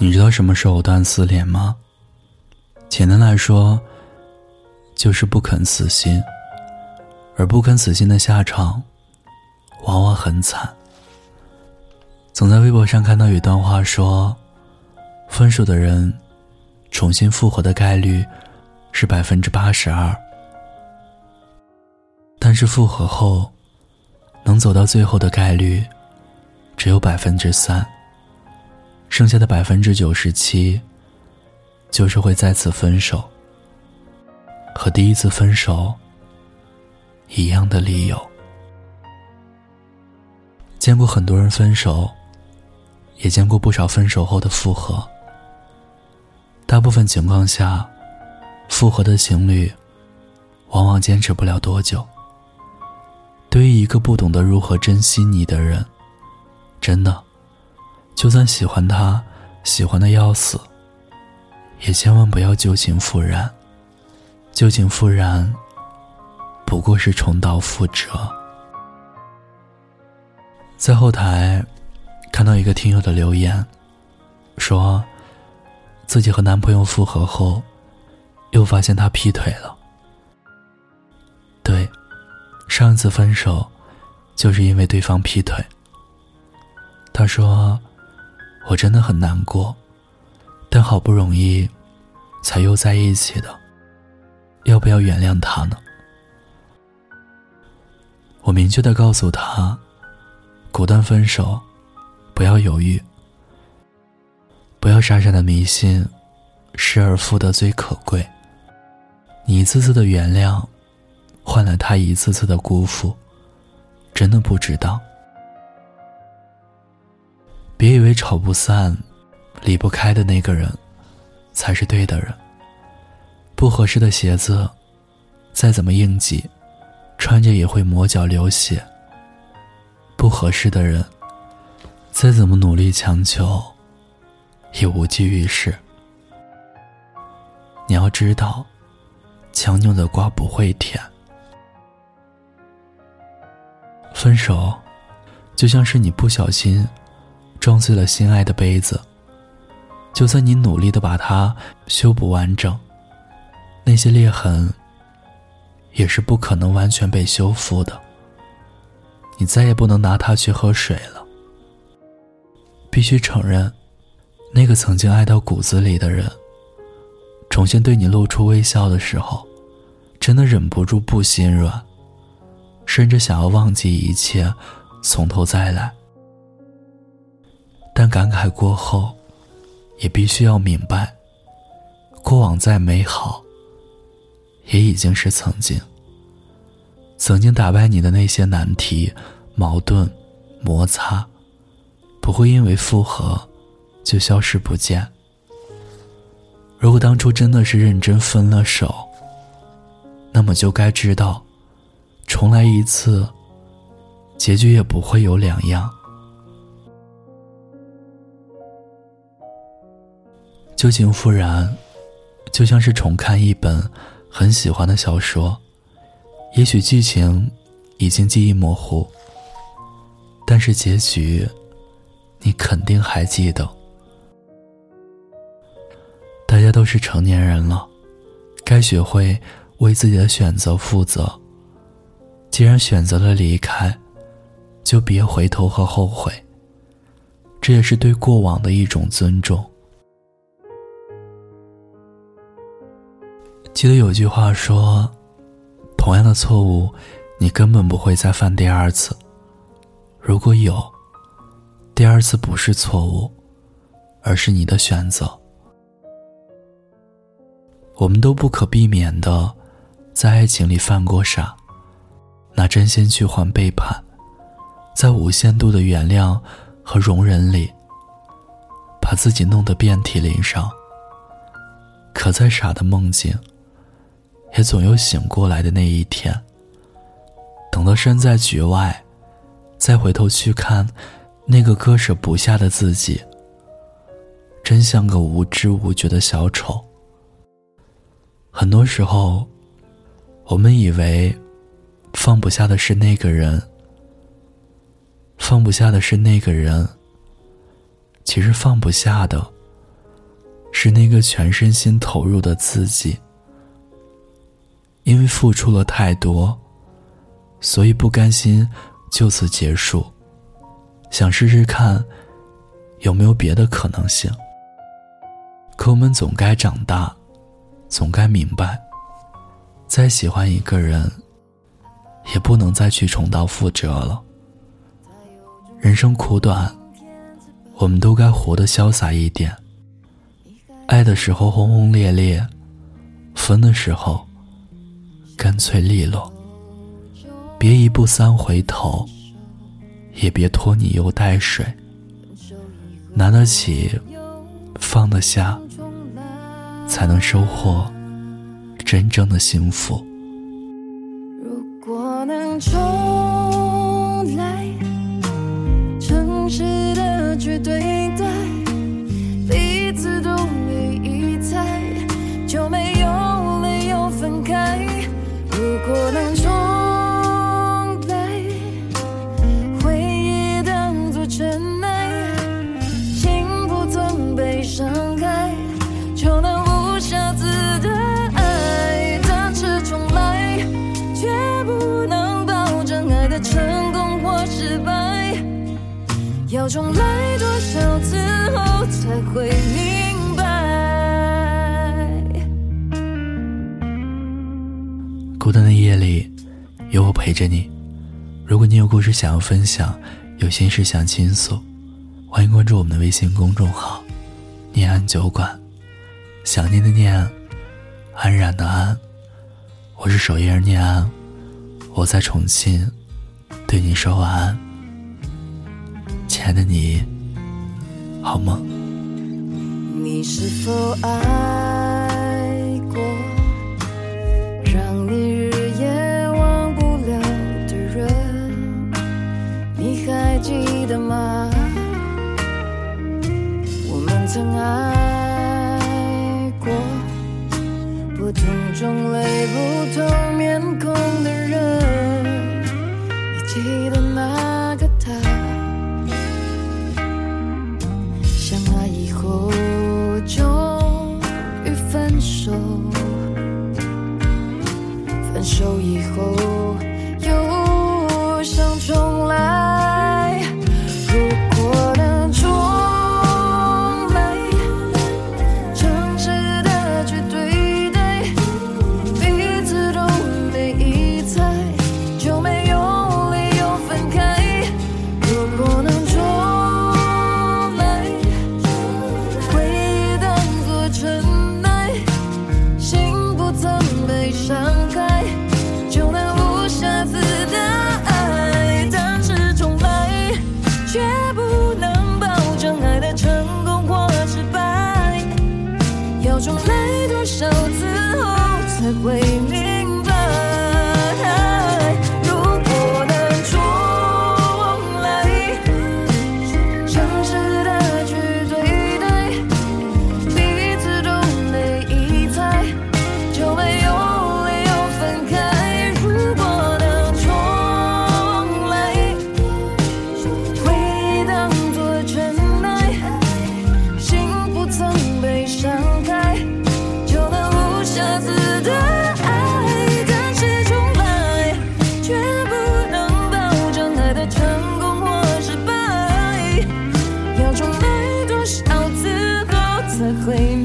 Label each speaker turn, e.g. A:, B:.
A: 你知道什么是藕断丝连吗？简单来说，就是不肯死心。而不肯死心的下场，往往很惨。总在微博上看到一段话说：“分手的人，重新复合的概率是百分之八十二，但是复合后，能走到最后的概率，只有百分之三。剩下的百分之九十七，就是会再次分手。和第一次分手。”一样的理由，见过很多人分手，也见过不少分手后的复合。大部分情况下，复合的情侣往往坚持不了多久。对于一个不懂得如何珍惜你的人，真的，就算喜欢他，喜欢的要死，也千万不要旧情复燃。旧情复燃。不过是重蹈覆辙。在后台看到一个听友的留言，说自己和男朋友复合后，又发现他劈腿了。对，上一次分手就是因为对方劈腿。他说：“我真的很难过，但好不容易才又在一起的，要不要原谅他呢？”我明确的告诉他：“果断分手，不要犹豫，不要傻傻的迷信，失而复得最可贵。你一次次的原谅，换来他一次次的辜负，真的不值当。别以为吵不散、离不开的那个人，才是对的人。不合适的鞋子，再怎么应急。”穿着也会磨脚流血。不合适的人，再怎么努力强求，也无济于事。你要知道，强扭的瓜不会甜。分手，就像是你不小心撞碎了心爱的杯子，就算你努力的把它修补完整，那些裂痕。也是不可能完全被修复的。你再也不能拿它去喝水了。必须承认，那个曾经爱到骨子里的人，重新对你露出微笑的时候，真的忍不住不心软，甚至想要忘记一切，从头再来。但感慨过后，也必须要明白，过往再美好。也已经是曾经。曾经打败你的那些难题、矛盾、摩擦，不会因为复合就消失不见。如果当初真的是认真分了手，那么就该知道，重来一次，结局也不会有两样。旧情复燃，就像是重看一本。很喜欢的小说，也许剧情已经记忆模糊，但是结局你肯定还记得。大家都是成年人了，该学会为自己的选择负责。既然选择了离开，就别回头和后悔，这也是对过往的一种尊重。记得有句话说：“同样的错误，你根本不会再犯第二次。如果有，第二次不是错误，而是你的选择。”我们都不可避免的在爱情里犯过傻，拿真心去换背叛，在无限度的原谅和容忍里，把自己弄得遍体鳞伤。可再傻的梦境。也总有醒过来的那一天。等到身在局外，再回头去看那个割舍不下的自己，真像个无知无觉的小丑。很多时候，我们以为放不下的是那个人，放不下的是那个人，其实放不下的是那个全身心投入的自己。因为付出了太多，所以不甘心就此结束，想试试看有没有别的可能性。可我们总该长大，总该明白，再喜欢一个人，也不能再去重蹈覆辙了。人生苦短，我们都该活得潇洒一点。爱的时候轰轰烈烈，分的时候。干脆利落，别一步三回头，也别拖泥又带水。拿得起，放得下，才能收获真正的幸福。
B: 如果能重重来多少次后才会明白？
A: 孤单的夜里，有我陪着你。如果你有故事想要分享，有心事想倾诉，欢迎关注我们的微信公众号“念安酒馆”。想念的念，安然的安，我是守夜人念安，我在重庆，对你说晚安，亲爱的你，好梦。
B: 你是否爱过让你日夜忘不了的人？你还？记得吗？我们曾爱过，不同种类、不同面孔的人。才会。